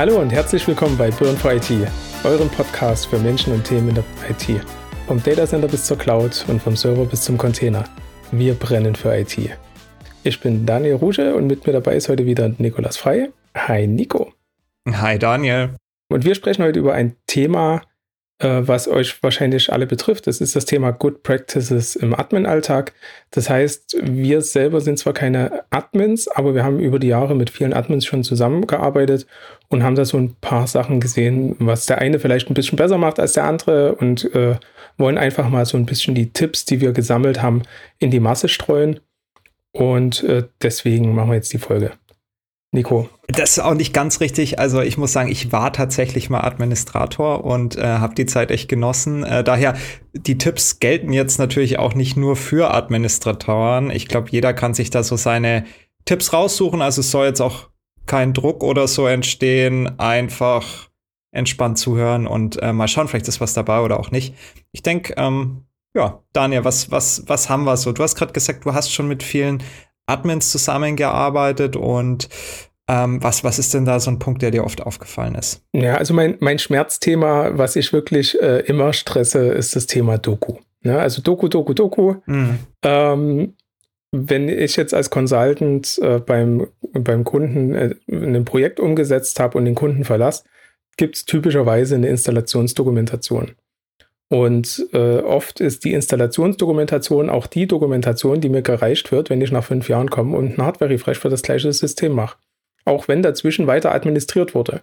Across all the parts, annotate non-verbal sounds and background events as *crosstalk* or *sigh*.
Hallo und herzlich willkommen bei Burn for IT, eurem Podcast für Menschen und Themen in der IT. Vom Datacenter bis zur Cloud und vom Server bis zum Container. Wir brennen für IT. Ich bin Daniel Ruge und mit mir dabei ist heute wieder Nikolas Frei. Hi Nico. Hi Daniel. Und wir sprechen heute über ein Thema, was euch wahrscheinlich alle betrifft. Das ist das Thema Good Practices im Admin-Alltag. Das heißt, wir selber sind zwar keine Admins, aber wir haben über die Jahre mit vielen Admins schon zusammengearbeitet und haben da so ein paar Sachen gesehen, was der eine vielleicht ein bisschen besser macht als der andere und äh, wollen einfach mal so ein bisschen die Tipps, die wir gesammelt haben, in die Masse streuen. Und äh, deswegen machen wir jetzt die Folge. Nico. Das ist auch nicht ganz richtig. Also ich muss sagen, ich war tatsächlich mal Administrator und äh, habe die Zeit echt genossen. Äh, daher, die Tipps gelten jetzt natürlich auch nicht nur für Administratoren. Ich glaube, jeder kann sich da so seine Tipps raussuchen. Also es soll jetzt auch kein Druck oder so entstehen. Einfach entspannt zuhören und äh, mal schauen, vielleicht ist was dabei oder auch nicht. Ich denke, ähm, ja, Daniel, was, was, was haben wir so? Du hast gerade gesagt, du hast schon mit vielen Admins zusammengearbeitet und ähm, was, was ist denn da so ein Punkt, der dir oft aufgefallen ist? Ja, also mein, mein Schmerzthema, was ich wirklich äh, immer stresse, ist das Thema Doku. Ja, also Doku, Doku, Doku. Mhm. Ähm, wenn ich jetzt als Consultant äh, beim, beim Kunden äh, ein Projekt umgesetzt habe und den Kunden verlasse, gibt es typischerweise eine Installationsdokumentation. Und äh, oft ist die Installationsdokumentation auch die Dokumentation, die mir gereicht wird, wenn ich nach fünf Jahren komme und ein Hardware-Refresh für das gleiche System mache. Auch wenn dazwischen weiter administriert wurde.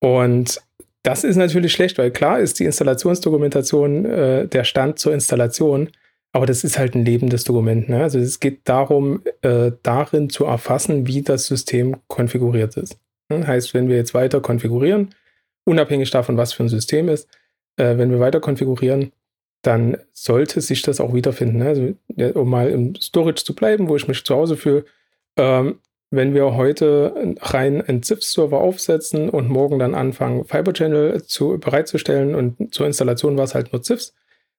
Und das ist natürlich schlecht, weil klar ist die Installationsdokumentation äh, der Stand zur Installation, aber das ist halt ein lebendes Dokument. Ne? Also es geht darum, äh, darin zu erfassen, wie das System konfiguriert ist. Ne? Heißt, wenn wir jetzt weiter konfigurieren, unabhängig davon, was für ein System ist, äh, wenn wir weiter konfigurieren, dann sollte sich das auch wiederfinden. Ne? Also, um mal im Storage zu bleiben, wo ich mich zu Hause fühle, ähm, wenn wir heute rein einen ZIF-Server aufsetzen und morgen dann anfangen, Fiber Channel zu, bereitzustellen und zur Installation war es halt nur ZIFs,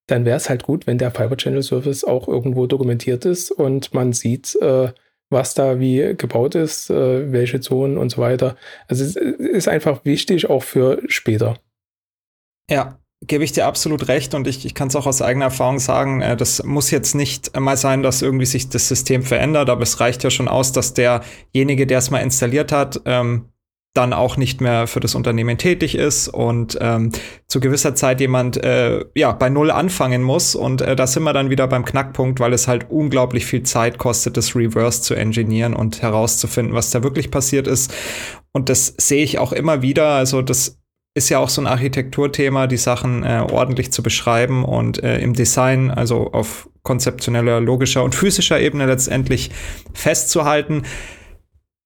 dann wäre es halt gut, wenn der Fiber Channel Service auch irgendwo dokumentiert ist und man sieht, äh, was da wie gebaut ist, äh, welche Zonen und so weiter. Also es ist einfach wichtig auch für später. Ja, gebe ich dir absolut recht und ich, ich kann es auch aus eigener Erfahrung sagen, äh, das muss jetzt nicht mal sein, dass irgendwie sich das System verändert, aber es reicht ja schon aus, dass derjenige, der es mal installiert hat, ähm, dann auch nicht mehr für das Unternehmen tätig ist und ähm, zu gewisser Zeit jemand äh, ja bei null anfangen muss und äh, da sind wir dann wieder beim Knackpunkt, weil es halt unglaublich viel Zeit kostet, das Reverse zu engineeren und herauszufinden, was da wirklich passiert ist. Und das sehe ich auch immer wieder, also das ist ja auch so ein Architekturthema, die Sachen äh, ordentlich zu beschreiben und äh, im Design, also auf konzeptioneller, logischer und physischer Ebene letztendlich festzuhalten.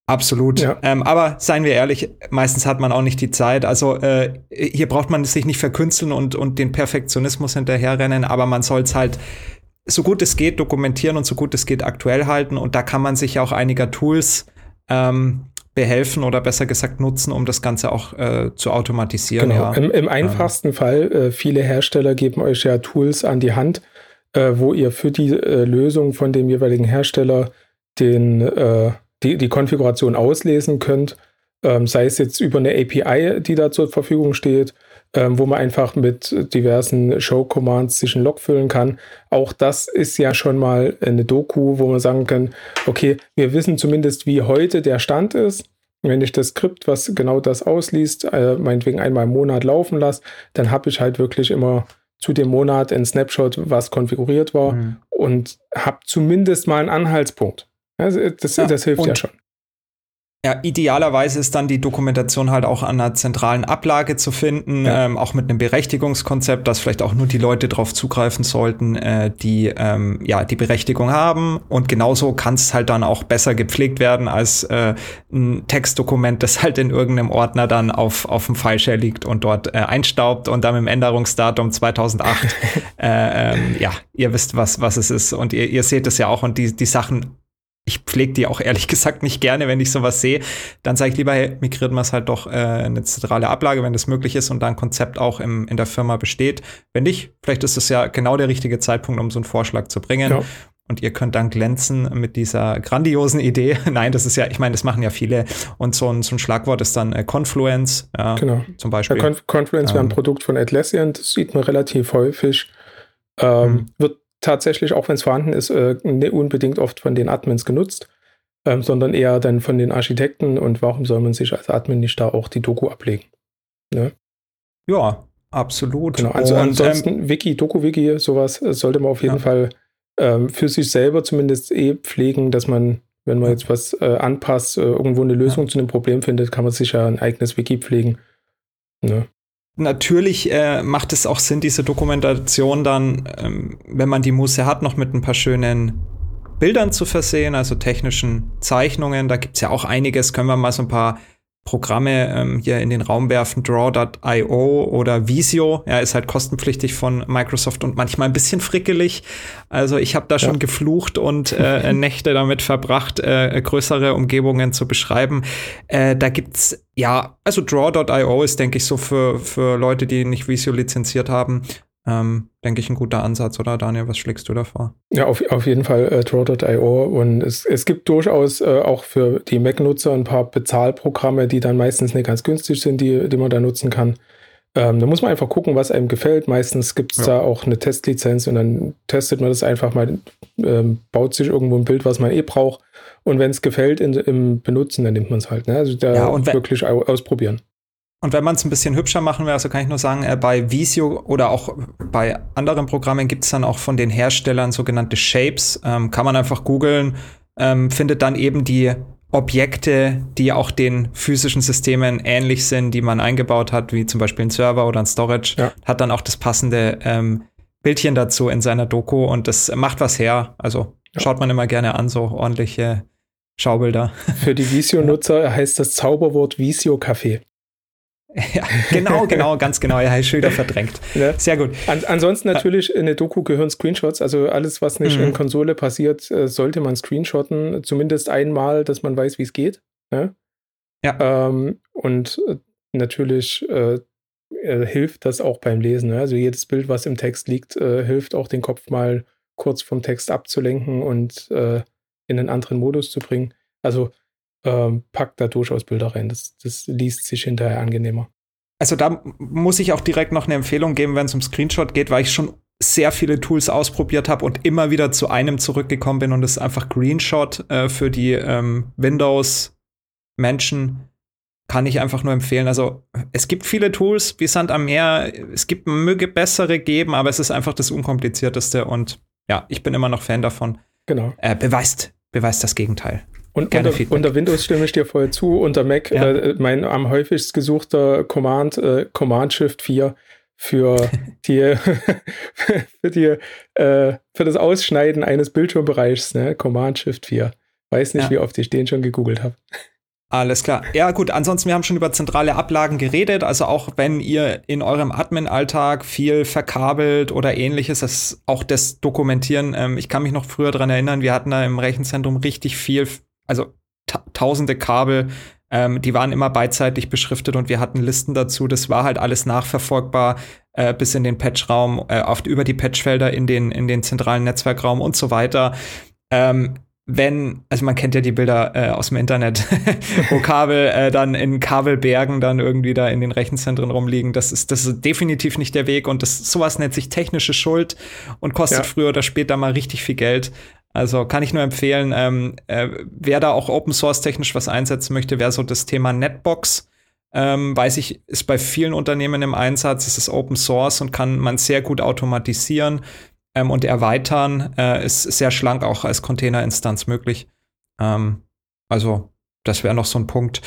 Absolut. Ja. Ähm, aber seien wir ehrlich, meistens hat man auch nicht die Zeit. Also äh, hier braucht man sich nicht verkünsteln und, und den Perfektionismus hinterherrennen, aber man soll es halt so gut es geht dokumentieren und so gut es geht aktuell halten. Und da kann man sich auch einiger Tools ähm, behelfen oder besser gesagt nutzen, um das Ganze auch äh, zu automatisieren. Genau. Ja. Im, Im, einfachsten ähm. Fall, äh, viele Hersteller geben euch ja Tools an die Hand, äh, wo ihr für die äh, Lösung von dem jeweiligen Hersteller den, äh, die, die Konfiguration auslesen könnt. Ähm, sei es jetzt über eine API, die da zur Verfügung steht, wo man einfach mit diversen Show-Commands sich ein Log füllen kann. Auch das ist ja schon mal eine Doku, wo man sagen kann, okay, wir wissen zumindest, wie heute der Stand ist. Wenn ich das Skript, was genau das ausliest, äh, meinetwegen einmal im Monat laufen lasse, dann habe ich halt wirklich immer zu dem Monat ein Snapshot, was konfiguriert war mhm. und habe zumindest mal einen Anhaltspunkt. Also das, ja, das hilft ja schon. Ja, idealerweise ist dann die Dokumentation halt auch an einer zentralen Ablage zu finden, ja. ähm, auch mit einem Berechtigungskonzept, dass vielleicht auch nur die Leute darauf zugreifen sollten, äh, die ähm, ja die Berechtigung haben. Und genauso kann es halt dann auch besser gepflegt werden als äh, ein Textdokument, das halt in irgendeinem Ordner dann auf auf dem Fileshare liegt und dort äh, einstaubt und dann im Änderungsdatum 2008. *laughs* äh, ähm, ja, ihr wisst was was es ist und ihr, ihr seht es ja auch und die die Sachen ich pflege die auch ehrlich *laughs* gesagt nicht gerne, wenn ich sowas sehe. Dann sage ich lieber, hey, migriert man es halt doch äh, eine zentrale Ablage, wenn das möglich ist und da ein Konzept auch im, in der Firma besteht. Wenn nicht, vielleicht ist es ja genau der richtige Zeitpunkt, um so einen Vorschlag zu bringen. Ja. und ihr könnt dann glänzen mit dieser grandiosen Idee. *laughs* Nein, das ist ja, ich meine, das machen ja viele. Und so ein, so ein Schlagwort ist dann äh, Confluence, ja, genau. zum Beispiel. Ja, Conf Confluence ähm, wäre ein Produkt von Atlassian, das sieht man relativ häufig. Ähm, mhm. Wird tatsächlich, auch wenn es vorhanden ist, äh, nicht unbedingt oft von den Admins genutzt, ähm, sondern eher dann von den Architekten. Und warum soll man sich als Admin nicht da auch die Doku ablegen? Ne? Ja, absolut. Genau, also und, ansonsten ähm, Wiki, Doku-Wiki, sowas äh, sollte man auf jeden ja. Fall ähm, für sich selber zumindest eh pflegen, dass man, wenn man jetzt was äh, anpasst, äh, irgendwo eine Lösung ja. zu einem Problem findet, kann man sicher ein eigenes Wiki pflegen. Ne? Natürlich äh, macht es auch Sinn, diese Dokumentation dann, ähm, wenn man die Muße hat, noch mit ein paar schönen Bildern zu versehen, also technischen Zeichnungen. Da gibt es ja auch einiges. Können wir mal so ein paar Programme ähm, hier in den Raum werfen, Draw.io oder Visio, ja, ist halt kostenpflichtig von Microsoft und manchmal ein bisschen frickelig. Also ich habe da schon geflucht und äh, *laughs* Nächte damit verbracht, äh, größere Umgebungen zu beschreiben. Äh, da gibt's ja, also Draw.io ist, denke ich, so für, für Leute, die nicht Visio lizenziert haben, ähm, denke ich, ein guter Ansatz, oder Daniel? Was schlägst du da vor? Ja, auf, auf jeden Fall äh, Draw.io und es, es gibt durchaus äh, auch für die Mac-Nutzer ein paar Bezahlprogramme, die dann meistens nicht ganz günstig sind, die, die man da nutzen kann. Ähm, da muss man einfach gucken, was einem gefällt. Meistens gibt es ja. da auch eine Testlizenz und dann testet man das einfach mal, ähm, baut sich irgendwo ein Bild, was man eh braucht. Und wenn es gefällt in, im Benutzen, dann nimmt man es halt. Ne? Also da ja, wirklich ausprobieren. Und wenn man es ein bisschen hübscher machen will, also kann ich nur sagen, äh, bei Visio oder auch bei anderen Programmen gibt es dann auch von den Herstellern sogenannte Shapes. Ähm, kann man einfach googeln, ähm, findet dann eben die Objekte, die auch den physischen Systemen ähnlich sind, die man eingebaut hat, wie zum Beispiel ein Server oder ein Storage, ja. hat dann auch das passende ähm, Bildchen dazu in seiner Doku und das macht was her. Also ja. schaut man immer gerne an, so ordentliche Schaubilder. Für die *laughs* Visio-Nutzer heißt das Zauberwort Visio-Café. Ja, genau, genau, *laughs* ganz genau. Ja, Schilder verdrängt. Ja. Sehr gut. An, ansonsten natürlich in der Doku gehören Screenshots. Also alles, was nicht mhm. in Konsole passiert, äh, sollte man screenshotten. Zumindest einmal, dass man weiß, wie es geht. Ja. ja. Ähm, und äh, natürlich äh, äh, hilft das auch beim Lesen. Ne? Also jedes Bild, was im Text liegt, äh, hilft auch den Kopf mal kurz vom Text abzulenken und äh, in einen anderen Modus zu bringen. Also ähm, packt da durchaus Bilder rein. Das, das liest sich hinterher angenehmer. Also da muss ich auch direkt noch eine Empfehlung geben, wenn es um Screenshot geht, weil ich schon sehr viele Tools ausprobiert habe und immer wieder zu einem zurückgekommen bin und das ist einfach Greenshot äh, für die ähm, Windows-Menschen. Kann ich einfach nur empfehlen. Also es gibt viele Tools wie Sand am Meer. Es gibt möge bessere geben, aber es ist einfach das unkomplizierteste und ja, ich bin immer noch Fan davon. Genau. Äh, beweist, beweist das Gegenteil. Und unter, unter, Windows stimme ich dir voll zu. Unter Mac ja. äh, mein am häufigst gesuchter Command, äh, Command Shift 4 für *laughs* die, *laughs* für die äh, für das Ausschneiden eines Bildschirmbereichs, ne? Command Shift 4. Weiß nicht, ja. wie oft ich den schon gegoogelt habe. Alles klar. Ja, gut. Ansonsten, wir haben schon über zentrale Ablagen geredet. Also auch wenn ihr in eurem Admin-Alltag viel verkabelt oder ähnliches, das auch das dokumentieren. Ähm, ich kann mich noch früher dran erinnern, wir hatten da im Rechenzentrum richtig viel also ta tausende Kabel, ähm, die waren immer beidseitig beschriftet und wir hatten Listen dazu. Das war halt alles nachverfolgbar äh, bis in den Patchraum, äh, oft über die Patchfelder in den, in den zentralen Netzwerkraum und so weiter. Ähm, wenn, also man kennt ja die Bilder äh, aus dem Internet, *laughs* wo Kabel äh, dann in Kabelbergen dann irgendwie da in den Rechenzentren rumliegen. Das ist, das ist definitiv nicht der Weg und das sowas nennt sich technische Schuld und kostet ja. früher oder später mal richtig viel Geld. Also kann ich nur empfehlen, ähm, äh, wer da auch Open Source technisch was einsetzen möchte, wäre so das Thema Netbox. Ähm, weiß ich, ist bei vielen Unternehmen im Einsatz, es ist Open Source und kann man sehr gut automatisieren ähm, und erweitern. Äh, ist sehr schlank auch als Containerinstanz möglich. Ähm, also, das wäre noch so ein Punkt.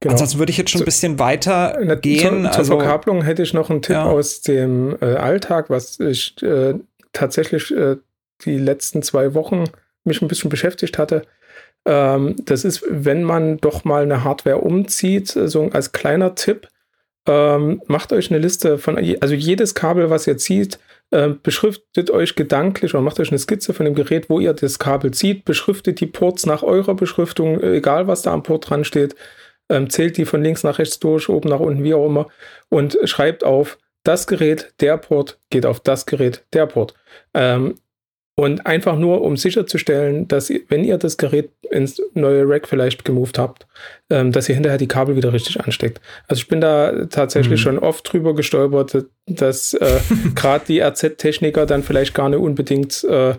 Genau. Ansonsten würde ich jetzt schon ein bisschen weiter gehen. Zur, zur also, Verkabelung hätte ich noch einen Tipp ja. aus dem äh, Alltag, was ich äh, tatsächlich äh, die letzten zwei Wochen mich ein bisschen beschäftigt hatte. Ähm, das ist, wenn man doch mal eine Hardware umzieht, so als kleiner Tipp, ähm, macht euch eine Liste von, also jedes Kabel, was ihr zieht, äh, beschriftet euch gedanklich oder macht euch eine Skizze von dem Gerät, wo ihr das Kabel zieht, beschriftet die Ports nach eurer Beschriftung, egal was da am Port dran steht, ähm, zählt die von links nach rechts durch, oben nach unten, wie auch immer, und schreibt auf, das Gerät, der Port geht auf das Gerät, der Port. Ähm, Und einfach nur, um sicherzustellen, dass ihr, wenn ihr das Gerät ins neue Rack vielleicht gemoved habt, ähm, dass ihr hinterher die Kabel wieder richtig ansteckt. Also ich bin da tatsächlich mhm. schon oft drüber gestolpert, dass äh, *laughs* gerade die RZ-Techniker dann vielleicht gar nicht unbedingt äh,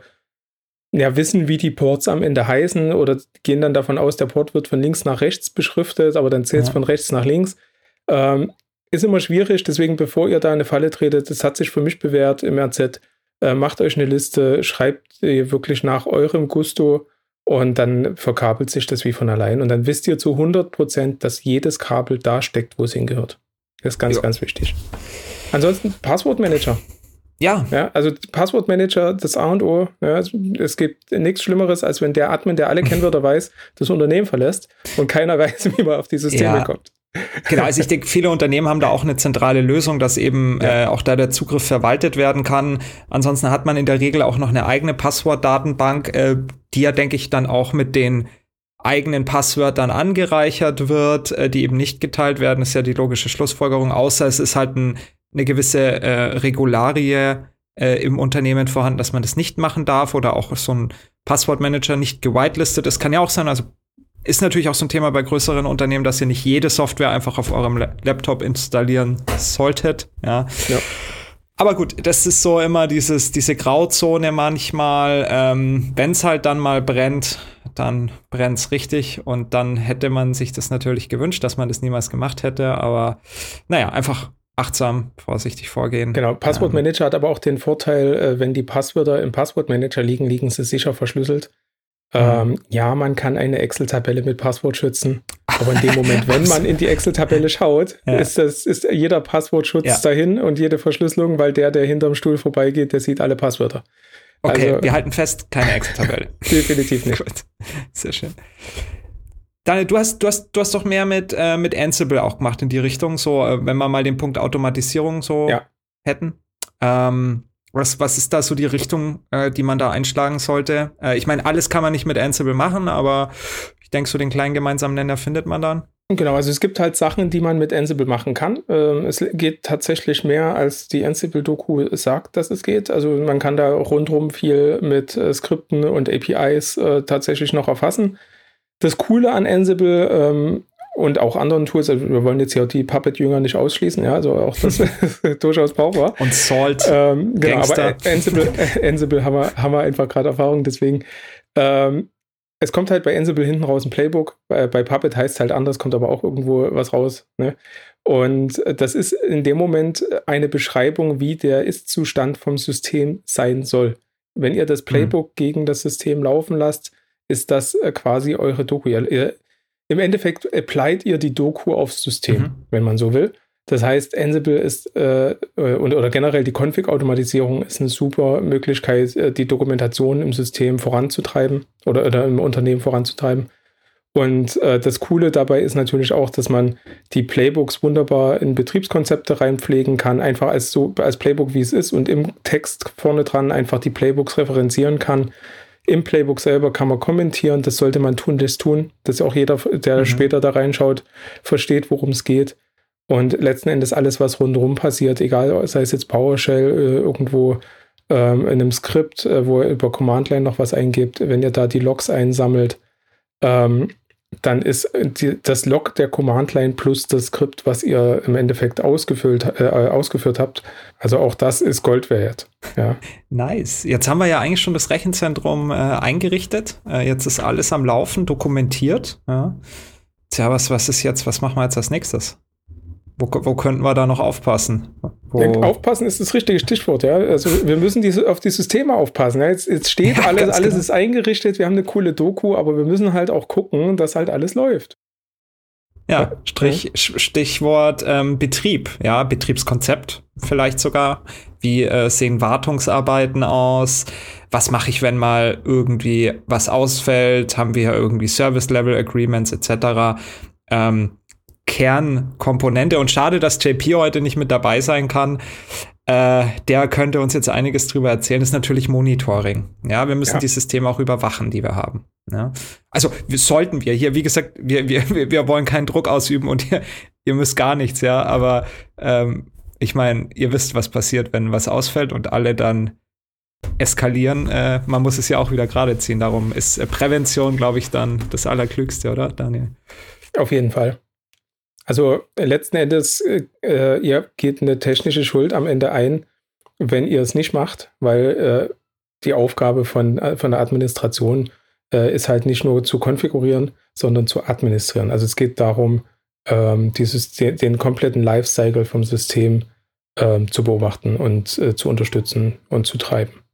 ja, wissen, wie die Ports am Ende heißen oder gehen dann davon aus, der Port wird von links nach rechts beschriftet, aber dann zählt es ja. von rechts nach links. Ähm, ist immer schwierig, deswegen bevor ihr da eine Falle tretet, das hat sich für mich bewährt im RZ, äh, macht euch eine Liste, schreibt die wirklich nach eurem Gusto und dann verkabelt sich das wie von allein und dann wisst ihr zu 100 Prozent, dass jedes Kabel da steckt, wo es hingehört. Das ist ganz, ja. ganz wichtig. Ansonsten Passwortmanager. Ja. ja. Also Passwortmanager, das A und O. Ja, es gibt nichts Schlimmeres, als wenn der Admin, der alle Kennwörter weiß, das Unternehmen verlässt und keiner *laughs* weiß, wie man auf die Systeme ja. kommt. Genau, also ich denke, viele Unternehmen haben da auch eine zentrale Lösung, dass eben ja. äh, auch da der Zugriff verwaltet werden kann. Ansonsten hat man in der Regel auch noch eine eigene Passwortdatenbank, äh, die ja, denke ich, dann auch mit den eigenen Passwörtern angereichert wird, äh, die eben nicht geteilt werden, ist ja die logische Schlussfolgerung, außer es ist halt ein eine gewisse äh, Regularie äh, im Unternehmen vorhanden, dass man das nicht machen darf oder auch so ein Passwortmanager nicht gewitelistet ist. Kann ja auch sein, also ist natürlich auch so ein Thema bei größeren Unternehmen, dass ihr nicht jede Software einfach auf eurem Laptop installieren solltet. Ja. ja. Aber gut, das ist so immer dieses, diese Grauzone manchmal. Ähm, Wenn es halt dann mal brennt, dann brennt es richtig. Und dann hätte man sich das natürlich gewünscht, dass man das niemals gemacht hätte. Aber naja, einfach achtsam, vorsichtig vorgehen. Genau, Passwortmanager ähm, hat aber auch den Vorteil, äh, wenn die Passwörter im Passwortmanager liegen, liegen sie sicher verschlüsselt. Mhm. Ähm, ja, man kann eine Excel-Tabelle mit Passwort schützen, aber in dem Moment, wenn man in die Excel-Tabelle schaut, *laughs* ja. ist, das, ist jeder Passwortschutz ja. dahin und jede Verschlüsselung, weil der, der hinterm Stuhl vorbeigeht, der sieht alle Passwörter. Okay, also, wir halten fest, keine Excel-Tabelle. *laughs* Definitiv nicht. Sehr schön. Daniel, du hast, du hast, du hast doch mehr mit, äh, mit Ansible auch gemacht in die Richtung, so, äh, wenn wir mal den Punkt Automatisierung so ja. hätten. Ähm, was, was ist da so die Richtung, äh, die man da einschlagen sollte? Äh, ich meine, alles kann man nicht mit Ansible machen, aber ich denke, so den kleinen gemeinsamen Nenner findet man dann. Genau, also es gibt halt Sachen, die man mit Ansible machen kann. Ähm, es geht tatsächlich mehr, als die Ansible-Doku sagt, dass es geht. Also man kann da rundherum viel mit äh, Skripten und APIs äh, tatsächlich noch erfassen. Das Coole an Ansible ähm, und auch anderen Tools, also wir wollen jetzt hier die Puppet-Jünger nicht ausschließen, ja, also auch das ist *laughs* *laughs* durchaus brauchbar. Und Salt. Ähm, genau, Gangster. aber Ansible, *laughs* Ansible haben, wir, haben wir einfach gerade Erfahrung, deswegen ähm, es kommt halt bei Ansible hinten raus ein Playbook. Bei, bei Puppet heißt es halt anders, kommt aber auch irgendwo was raus. Ne? Und das ist in dem Moment eine Beschreibung, wie der Ist-Zustand vom System sein soll. Wenn ihr das mhm. Playbook mhm. gegen das System laufen lasst, ist das äh, quasi eure Doku. Ihr, Im Endeffekt applied ihr die Doku aufs System, mhm. wenn man so will. Das heißt, Ansible ist äh, und, oder generell die Config-Automatisierung ist eine super Möglichkeit, äh, die Dokumentation im System voranzutreiben oder, oder im Unternehmen voranzutreiben. Und äh, das Coole dabei ist natürlich auch, dass man die Playbooks wunderbar in Betriebskonzepte reinpflegen kann, einfach als so als Playbook wie es ist und im Text vorne dran einfach die Playbooks referenzieren kann. Im Playbook selber kann man kommentieren, das sollte man tun, das tun, dass auch jeder, der mhm. später da reinschaut, versteht, worum es geht. Und letzten Endes alles, was rundherum passiert, egal, sei es jetzt PowerShell, äh, irgendwo ähm, in einem Skript, äh, wo ihr über Command Line noch was eingibt, wenn ihr da die Logs einsammelt, ähm, dann ist die, das Log der Command Line plus das Skript, was ihr im Endeffekt ausgefüllt, äh, ausgeführt habt. Also auch das ist Gold wert. Ja. Nice. Jetzt haben wir ja eigentlich schon das Rechenzentrum äh, eingerichtet. Äh, jetzt ist alles am Laufen, dokumentiert. Ja. Tja, was, was ist jetzt, was machen wir jetzt als nächstes? Wo, wo könnten wir da noch aufpassen? Wo aufpassen ist das richtige Stichwort, ja. Also wir müssen diese, auf die Systeme aufpassen. Ja. Jetzt, jetzt steht *laughs* ja, alles, alles genau. ist eingerichtet, wir haben eine coole Doku, aber wir müssen halt auch gucken, dass halt alles läuft. Ja, Strich, Stichwort ähm, Betrieb, ja, Betriebskonzept vielleicht sogar. Wie äh, sehen Wartungsarbeiten aus? Was mache ich, wenn mal irgendwie was ausfällt? Haben wir irgendwie Service-Level-Agreements etc.? Ähm, Kernkomponente. Und schade, dass JP heute nicht mit dabei sein kann. Äh, der könnte uns jetzt einiges drüber erzählen. Das ist natürlich Monitoring. Ja, wir müssen ja. die Systeme auch überwachen, die wir haben. Ja? Also wir, sollten wir hier, wie gesagt, wir, wir, wir wollen keinen Druck ausüben und ihr, ihr müsst gar nichts, ja. Aber ähm, ich meine, ihr wisst, was passiert, wenn was ausfällt und alle dann eskalieren. Äh, man muss es ja auch wieder gerade ziehen. Darum ist äh, Prävention, glaube ich, dann das Allerklügste, oder, Daniel? Auf jeden Fall. Also letzten Endes, äh, ihr geht eine technische Schuld am Ende ein, wenn ihr es nicht macht, weil äh, die Aufgabe von, äh, von der Administration äh, ist halt nicht nur zu konfigurieren, sondern zu administrieren. Also es geht darum, ähm, dieses, den, den, kompletten Lifecycle vom System ähm, zu beobachten und äh, zu unterstützen und zu treiben.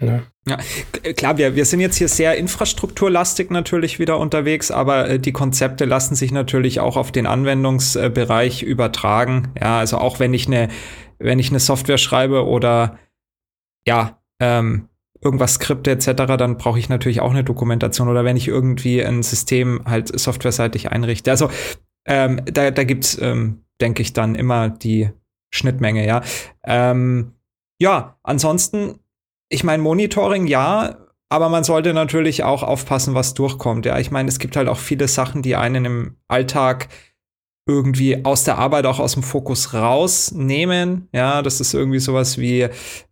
Ja. ja. klar, wir, wir sind jetzt hier sehr infrastrukturlastig natürlich wieder unterwegs, aber äh, die Konzepte lassen sich natürlich auch auf den Anwendungsbereich übertragen. Ja, also auch wenn ich eine, wenn ich eine Software schreibe oder ja, ähm, irgendwas skripte etc., dann brauche ich natürlich auch eine Dokumentation oder wenn ich irgendwie ein System halt softwareseitig einrichte. Also ähm, da, da gibt es, ähm, denke ich, dann immer die Schnittmenge, ja. Ähm, ja, ansonsten ich meine, Monitoring ja, aber man sollte natürlich auch aufpassen, was durchkommt. Ja, ich meine, es gibt halt auch viele Sachen, die einen im Alltag irgendwie aus der Arbeit auch aus dem Fokus rausnehmen. Ja, das ist irgendwie sowas wie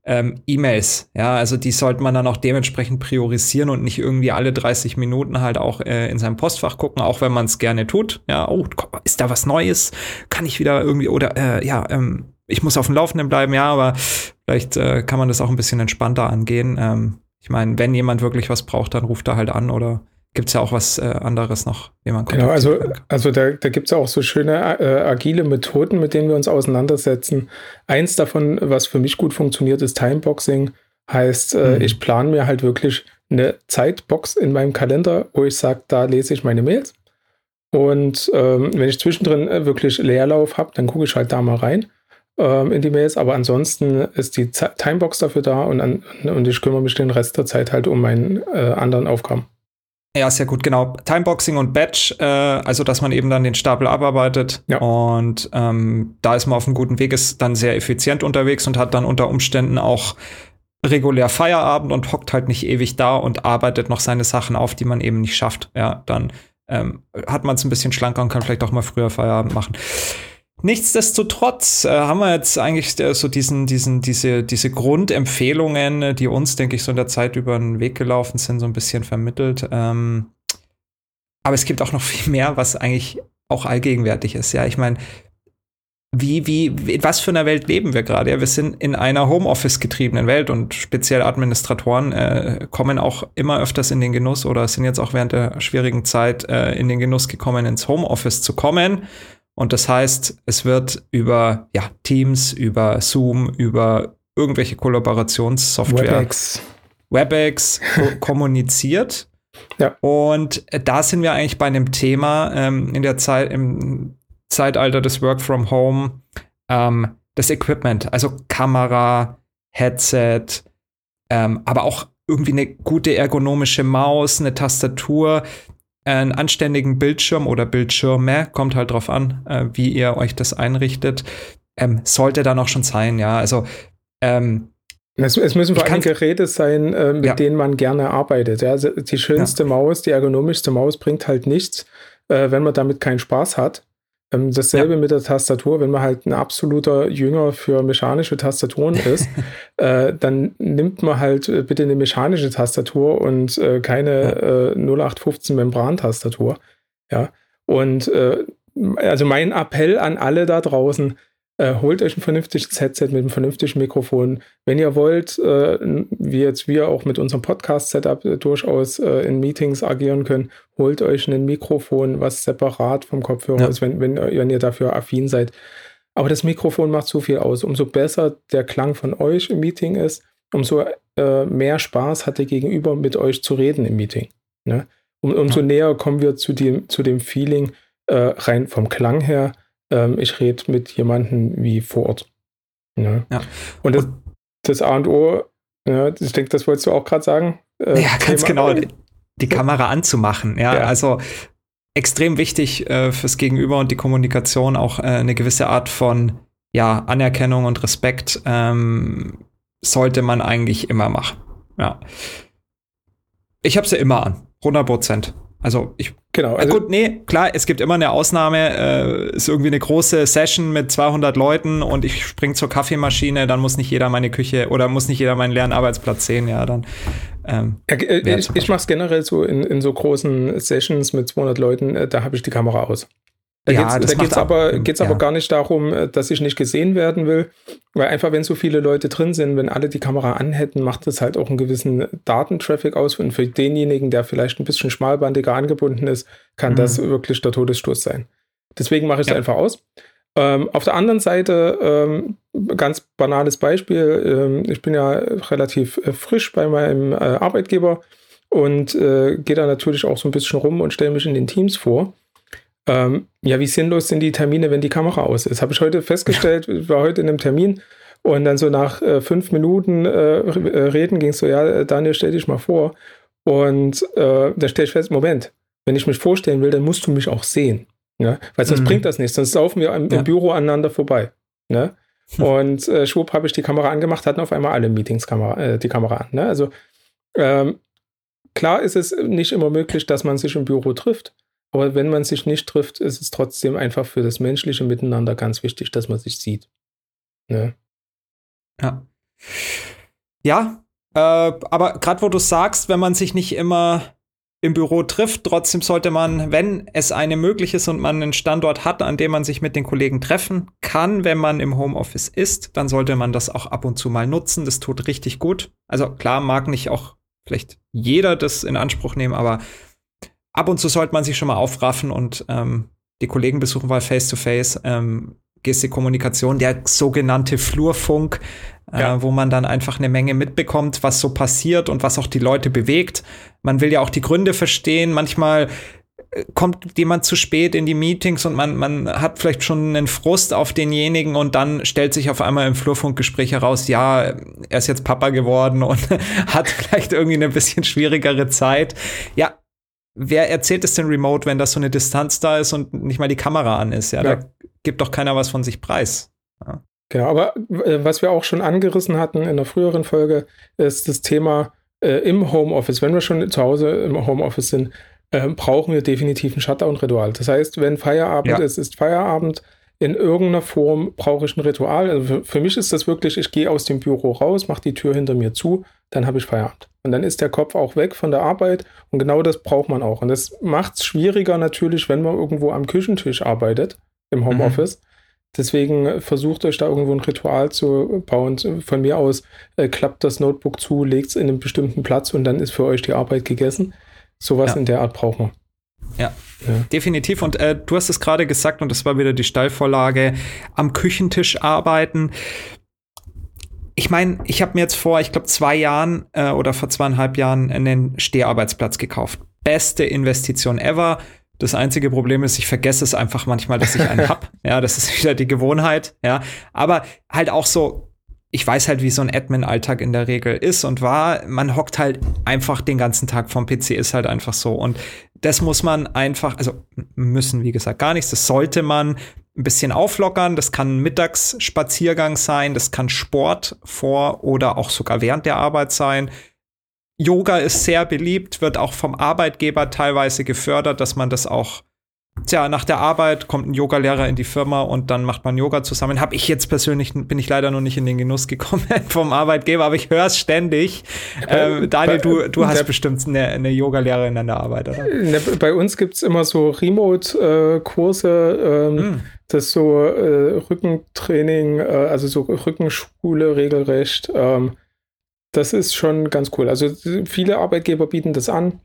ähm, E-Mails. Ja, also die sollte man dann auch dementsprechend priorisieren und nicht irgendwie alle 30 Minuten halt auch äh, in seinem Postfach gucken, auch wenn man es gerne tut. Ja, oh, ist da was Neues? Kann ich wieder irgendwie oder äh, ja, ähm, ich muss auf dem Laufenden bleiben, ja, aber vielleicht äh, kann man das auch ein bisschen entspannter angehen. Ähm, ich meine, wenn jemand wirklich was braucht, dann ruft er halt an oder gibt es ja auch was äh, anderes noch, wie man Genau, also, also da, da gibt es ja auch so schöne äh, agile Methoden, mit denen wir uns auseinandersetzen. Eins davon, was für mich gut funktioniert, ist Timeboxing. Heißt, äh, mhm. ich plane mir halt wirklich eine Zeitbox in meinem Kalender, wo ich sage, da lese ich meine Mails. Und ähm, wenn ich zwischendrin äh, wirklich Leerlauf habe, dann gucke ich halt da mal rein ähm, in die Mails, aber ansonsten ist die Z Timebox dafür da und, an, und ich kümmere mich den Rest der Zeit halt um meine äh, anderen Aufgaben. Ja, sehr gut, genau. Timeboxing und Batch, äh, also dass man eben dann den Stapel abarbeitet. Ja. Und ähm, da ist man auf einem guten Weg, ist dann sehr effizient unterwegs und hat dann unter Umständen auch regulär Feierabend und hockt halt nicht ewig da und arbeitet noch seine Sachen auf, die man eben nicht schafft. Ja, dann ähm, hat man es ein bisschen schlanker und kann vielleicht auch mal früher Feierabend machen. Nichtsdestotrotz äh, haben wir jetzt eigentlich äh, so diesen, diesen, diese, diese Grundempfehlungen, die uns, denke ich, so in der Zeit über den Weg gelaufen sind, so ein bisschen vermittelt. Ähm, aber es gibt auch noch viel mehr, was eigentlich auch allgegenwärtig ist. Ja, ich meine, wie, wie, in was für einer Welt leben wir gerade? Ja, wir sind in einer Homeoffice-getriebenen Welt und speziell Administratoren äh, kommen auch immer öfters in den Genuss oder sind jetzt auch während der schwierigen Zeit äh, in den Genuss gekommen, ins Homeoffice zu kommen und das heißt, es wird über ja, Teams, über Zoom, über irgendwelche Kollaborationssoftware, WebEx, WebEx *laughs* kommuniziert. Ja. Und da sind wir eigentlich bei einem Thema ähm, in der Zeit, im Zeitalter des Work from Home, ähm, das Equipment, also Kamera, Headset, ähm, aber auch irgendwie eine gute ergonomische Maus, eine Tastatur, einen anständigen Bildschirm oder Bildschirme, kommt halt drauf an, äh, wie ihr euch das einrichtet, ähm, sollte da noch schon sein, ja. Also ähm, es, es, müssen vor allem Geräte sein, äh, mit ja. denen man gerne arbeitet. Ja? Also die schönste ja. Maus, die ergonomischste Maus bringt halt nichts, äh, wenn man damit keinen Spaß hat. Ähm, dasselbe ja. mit der Tastatur, wenn man halt ein absoluter Jünger für mechanische Tastaturen *laughs* ist, äh, dann nimmt man halt äh, bitte eine mechanische Tastatur und äh, keine ja. 0815 äh, Membrantastatur. Ja. Und äh, also mein Appell an alle da draußen, äh, holt euch ein vernünftiges Headset mit einem vernünftigen Mikrofon. Wenn ihr wollt, äh, wie jetzt wir auch mit unserem Podcast-Setup äh, durchaus äh, in Meetings agieren können, holt euch ein Mikrofon, was separat vom Kopfhörer ja. ist, wenn, wenn, wenn ihr dafür affin seid. Aber das Mikrofon macht so viel aus. Umso besser der Klang von euch im Meeting ist, umso äh, mehr Spaß hat der Gegenüber mit euch zu reden im Meeting. Ne? Um, umso ja. näher kommen wir zu dem, zu dem Feeling äh, rein vom Klang her ähm, ich rede mit jemandem wie vor Ort. Ja. ja. Und, das, das, A und O, ja, ich denke, das wolltest du auch gerade sagen. Äh, ja, ganz Thema, genau. Die, Kamera anzumachen. Ja, ja. also extrem wichtig äh, fürs Gegenüber und die Kommunikation auch äh, eine gewisse Art von ja, Anerkennung und Respekt ähm, sollte man eigentlich immer machen. Ja. Ich habe sie immer an, 100 Prozent. Also ich genau. Also gut, nee, klar, es gibt immer eine Ausnahme. Äh, ist irgendwie eine große Session mit 200 Leuten und ich spring zur Kaffeemaschine, dann muss nicht jeder meine Küche oder muss nicht jeder meinen leeren Arbeitsplatz sehen. Ja, dann. Ähm, ja, äh, ich ich mache es generell so in, in so großen Sessions mit 200 Leuten, äh, da habe ich die Kamera aus. Da ja, geht es aber, geht's ja. aber gar nicht darum, äh, dass ich nicht gesehen werden will, weil einfach, wenn so viele Leute drin sind, wenn alle die Kamera anhätten, macht das halt auch einen gewissen Datentraffic aus. Und für denjenigen, der vielleicht ein bisschen schmalbandiger angebunden ist, kann mhm. das wirklich der Todesstoß sein. Deswegen mache ich es ja. einfach aus. Ähm, auf der anderen Seite, ähm, ganz banales Beispiel, ähm, ich bin ja relativ äh, frisch bei meinem äh, Arbeitgeber und äh, gehe da natürlich auch so ein bisschen rum und stelle mich in den Teams vor. Ähm, ja, wie sinnlos sind die Termine, wenn die Kamera aus ist? Habe ich heute festgestellt, ich war heute in einem Termin und dann so nach äh, fünf Minuten äh, äh reden ging es so, ja, Daniel, stell dich mal vor. Und äh, da stelle ich fest, Moment, wenn ich mich vorstellen will, dann musst du mich auch sehen. Ja? Weil sonst mhm. bringt das nichts, sonst laufen wir im, ja. im Büro aneinander vorbei. Ne? Und äh, schwupp habe ich die Kamera angemacht, hatten auf einmal alle Meetings Kamera, äh, die Kamera an. Ne? Also ähm, klar ist es nicht immer möglich, dass man sich im Büro trifft. Aber wenn man sich nicht trifft, ist es trotzdem einfach für das menschliche Miteinander ganz wichtig, dass man sich sieht. Ne? Ja. Ja, äh, aber gerade wo du sagst, wenn man sich nicht immer im Büro trifft, trotzdem sollte man, wenn es eine möglich ist und man einen Standort hat, an dem man sich mit den Kollegen treffen kann, wenn man im Homeoffice ist, dann sollte man das auch ab und zu mal nutzen. Das tut richtig gut. Also klar, mag nicht auch vielleicht jeder das in Anspruch nehmen, aber ab und zu sollte man sich schon mal aufraffen und ähm, die Kollegen besuchen, weil face-to-face, ähm, Gestikkommunikation, der sogenannte Flurfunk, äh, ja. wo man dann einfach eine Menge mitbekommt, was so passiert und was auch die Leute bewegt. Man will ja auch die Gründe verstehen. Manchmal äh, kommt jemand zu spät in die Meetings und man, man hat vielleicht schon einen Frust auf denjenigen und dann stellt sich auf einmal im Flurfunkgespräch heraus, ja, er ist jetzt Papa geworden und *laughs* hat vielleicht irgendwie eine bisschen schwierigere Zeit. Ja, wer erzählt es denn remote, wenn da so eine Distanz da ist und nicht mal die Kamera an ist? Ja, ja. da gibt doch keiner was von sich preis. Ja. Genau, aber äh, was wir auch schon angerissen hatten in der früheren Folge, ist das Thema äh, im Homeoffice. Wenn wir schon zu Hause im Homeoffice sind, äh, brauchen wir definitiv ein Shutdown-Ritual. Das heißt, wenn Feierabend ja. ist, ist Feierabend. In irgendeiner Form brauche ich ein Ritual. Also für, für mich ist das wirklich, ich gehe aus dem Büro raus, mache die Tür hinter mir zu, dann habe ich Feierabend. Und dann ist der Kopf auch weg von der Arbeit. Und genau das braucht man auch. Und das macht es schwieriger natürlich, wenn man irgendwo am Küchentisch arbeitet, im mhm. Homeoffice. Mhm. Deswegen versucht euch da irgendwo ein Ritual zu bauen. Von mir aus äh, klappt das Notebook zu, legt es in einen bestimmten Platz und dann ist für euch die Arbeit gegessen. Sowas ja. in der Art braucht man. Ja, ja. definitiv. Und äh, du hast es gerade gesagt, und das war wieder die Steilvorlage, am Küchentisch arbeiten ich meine, ich habe mir jetzt vor, ich glaube, zwei Jahren äh, oder vor zweieinhalb Jahren einen Steharbeitsplatz gekauft. Beste Investition ever. Das einzige Problem ist, ich vergesse es einfach manchmal, dass ich einen *laughs* hab. Ja, das ist wieder die Gewohnheit. Ja, aber halt auch so, ich weiß halt, wie so ein Admin-Alltag in der Regel ist und war. Man hockt halt einfach den ganzen Tag vom PC, ist halt einfach so. Und das muss man einfach, also müssen, wie gesagt, gar nichts. Das sollte man ein bisschen auflockern. Das kann Mittagsspaziergang sein, das kann Sport vor oder auch sogar während der Arbeit sein. Yoga ist sehr beliebt, wird auch vom Arbeitgeber teilweise gefördert, dass man das auch Tja, nach der Arbeit kommt ein Yogalehrer in die Firma und dann macht man Yoga zusammen. Habe ich jetzt persönlich, bin ich leider noch nicht in den Genuss gekommen *laughs* vom Arbeitgeber, aber ich höre es ständig. Ähm, Daniel, du, du hast bestimmt eine, eine Yogalehrerin an der Arbeit, oder? Bei uns gibt es immer so Remote-Kurse, ähm, mm. das so äh, Rückentraining, äh, also so Rückenschule regelrecht. Ähm, das ist schon ganz cool. Also viele Arbeitgeber bieten das an.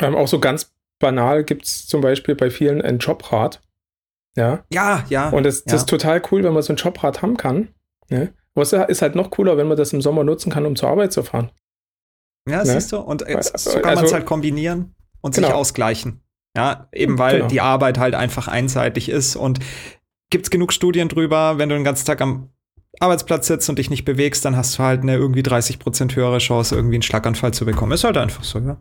Ähm, auch so ganz banal gibt es zum Beispiel bei vielen ein Jobrat. Ja, ja. ja und das, das ja. ist total cool, wenn man so ein Jobrad haben kann. Ja? Was ist halt noch cooler, wenn man das im Sommer nutzen kann, um zur Arbeit zu fahren. Ja, ne? siehst du? Und so kann also, man es halt kombinieren und genau. sich ausgleichen. Ja, eben weil genau. die Arbeit halt einfach einseitig ist. Und gibt es genug Studien drüber, wenn du den ganzen Tag am Arbeitsplatz sitzt und dich nicht bewegst, dann hast du halt eine irgendwie 30% höhere Chance, irgendwie einen Schlaganfall zu bekommen. Ist halt einfach so, ja.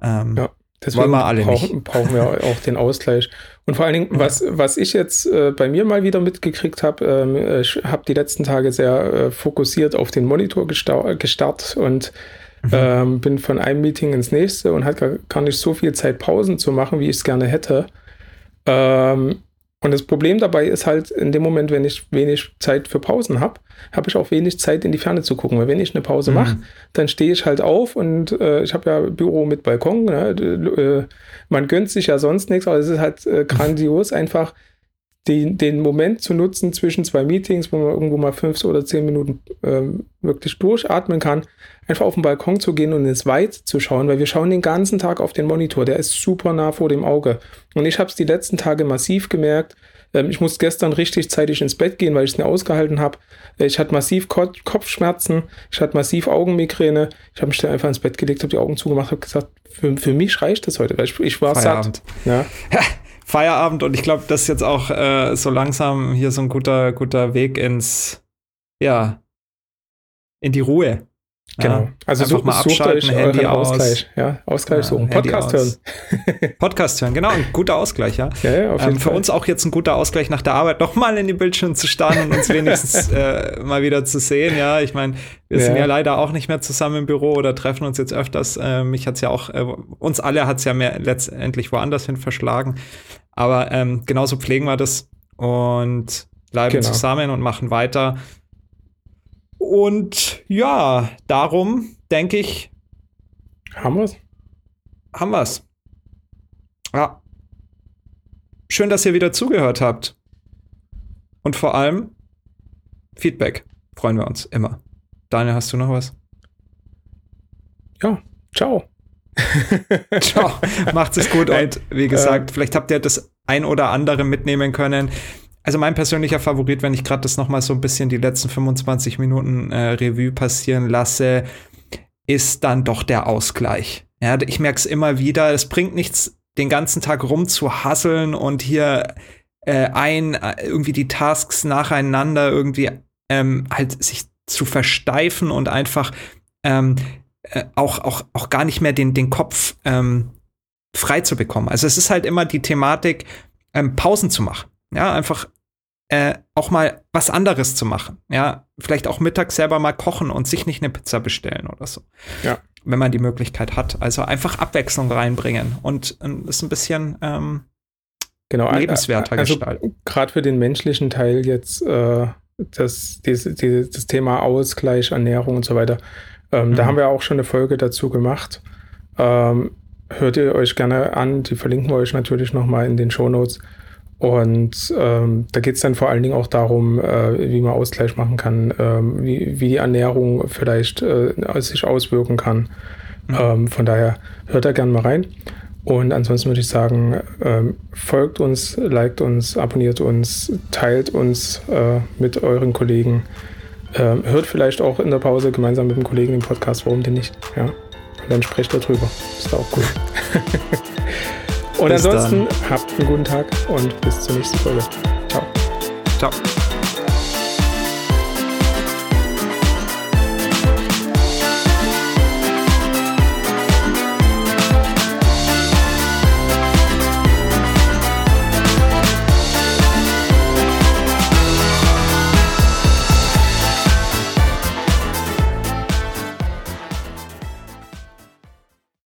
Ähm, ja. Deswegen wir alle brauchen, brauchen wir *laughs* auch den Ausgleich. Und vor allen Dingen, was, was ich jetzt äh, bei mir mal wieder mitgekriegt habe, ähm, ich habe die letzten Tage sehr äh, fokussiert auf den Monitor gestarrt und Mhm. Ähm, bin von einem Meeting ins nächste und hat gar, gar nicht so viel Zeit, Pausen zu machen, wie ich es gerne hätte. Ähm, und das Problem dabei ist halt, in dem Moment, wenn ich wenig Zeit für Pausen habe, habe ich auch wenig Zeit, in die Ferne zu gucken. Weil wenn ich eine Pause mhm. mache, dann stehe ich halt auf und äh, ich habe ja Büro mit Balkon. Ne? Äh, man gönnt sich ja sonst nichts, aber es ist halt äh, grandios, einfach den, den Moment zu nutzen zwischen zwei Meetings, wo man irgendwo mal fünf oder zehn Minuten äh, wirklich durchatmen kann, einfach auf den Balkon zu gehen und ins Weit zu schauen, weil wir schauen den ganzen Tag auf den Monitor, der ist super nah vor dem Auge. Und ich habe es die letzten Tage massiv gemerkt. Ähm, ich musste gestern richtig zeitig ins Bett gehen, weil ich es nicht ausgehalten habe. Ich hatte massiv Ko Kopfschmerzen, ich hatte massiv Augenmigräne. Ich habe mich dann einfach ins Bett gelegt, habe die Augen zugemacht, habe gesagt, für, für mich reicht das heute, weil ich, ich war Feierabend. satt. Ja. *laughs* Feierabend und ich glaube, das ist jetzt auch äh, so langsam hier so ein guter, guter Weg ins, ja, in die Ruhe. Genau. Ja, also sucht, mal abschalten, Handy aus. Ausgleich. Ja, Ausgleich ja, suchen. Podcast hören. *laughs* Podcast hören, genau. Ein guter Ausgleich, ja. ja, ja auf jeden ähm, Für uns auch jetzt ein guter Ausgleich nach der Arbeit, nochmal in die Bildschirme zu starren und uns *laughs* wenigstens äh, mal wieder zu sehen. Ja, ich meine, wir sind ja leider auch nicht mehr zusammen im Büro oder treffen uns jetzt öfters. Äh, mich hat's ja auch, äh, uns alle hat's ja mehr letztendlich woanders hin verschlagen. Aber ähm, genauso pflegen wir das und bleiben genau. zusammen und machen weiter. Und ja, darum denke ich. Haben wir's? Haben wir's. Ja. Schön, dass ihr wieder zugehört habt. Und vor allem Feedback. Freuen wir uns immer. Daniel, hast du noch was? Ja, ciao. *laughs* Ciao. Macht es gut und wie gesagt, äh, vielleicht habt ihr das ein oder andere mitnehmen können. Also mein persönlicher Favorit, wenn ich gerade das noch mal so ein bisschen die letzten 25 Minuten äh, Revue passieren lasse, ist dann doch der Ausgleich. Ja, ich merke es immer wieder. Es bringt nichts, den ganzen Tag rumzuhasseln und hier äh, ein äh, irgendwie die Tasks nacheinander irgendwie ähm, halt sich zu versteifen und einfach ähm, äh, auch, auch, auch gar nicht mehr den, den Kopf ähm, frei zu bekommen. Also es ist halt immer die Thematik, ähm, Pausen zu machen. Ja, einfach äh, auch mal was anderes zu machen. Ja, vielleicht auch mittags selber mal kochen und sich nicht eine Pizza bestellen oder so. Ja. Wenn man die Möglichkeit hat. Also einfach Abwechslung reinbringen und es ein bisschen ähm, genau, lebenswerter also, gestalten. Gerade für den menschlichen Teil jetzt äh, das, diese, diese, das Thema Ausgleich, Ernährung und so weiter ähm, mhm. Da haben wir auch schon eine Folge dazu gemacht. Ähm, hört ihr euch gerne an. Die verlinken wir euch natürlich nochmal in den Show Notes. Und ähm, da geht es dann vor allen Dingen auch darum, äh, wie man Ausgleich machen kann, ähm, wie, wie die Ernährung vielleicht äh, sich auswirken kann. Mhm. Ähm, von daher hört da gerne mal rein. Und ansonsten würde ich sagen, ähm, folgt uns, liked uns, abonniert uns, teilt uns äh, mit euren Kollegen. Ähm, hört vielleicht auch in der Pause gemeinsam mit dem Kollegen den Podcast, warum denn nicht? Ja. Und dann sprecht darüber. Ist auch cool. *laughs* und bis ansonsten dann. habt einen guten Tag und bis zur nächsten Folge. Ciao. Ciao.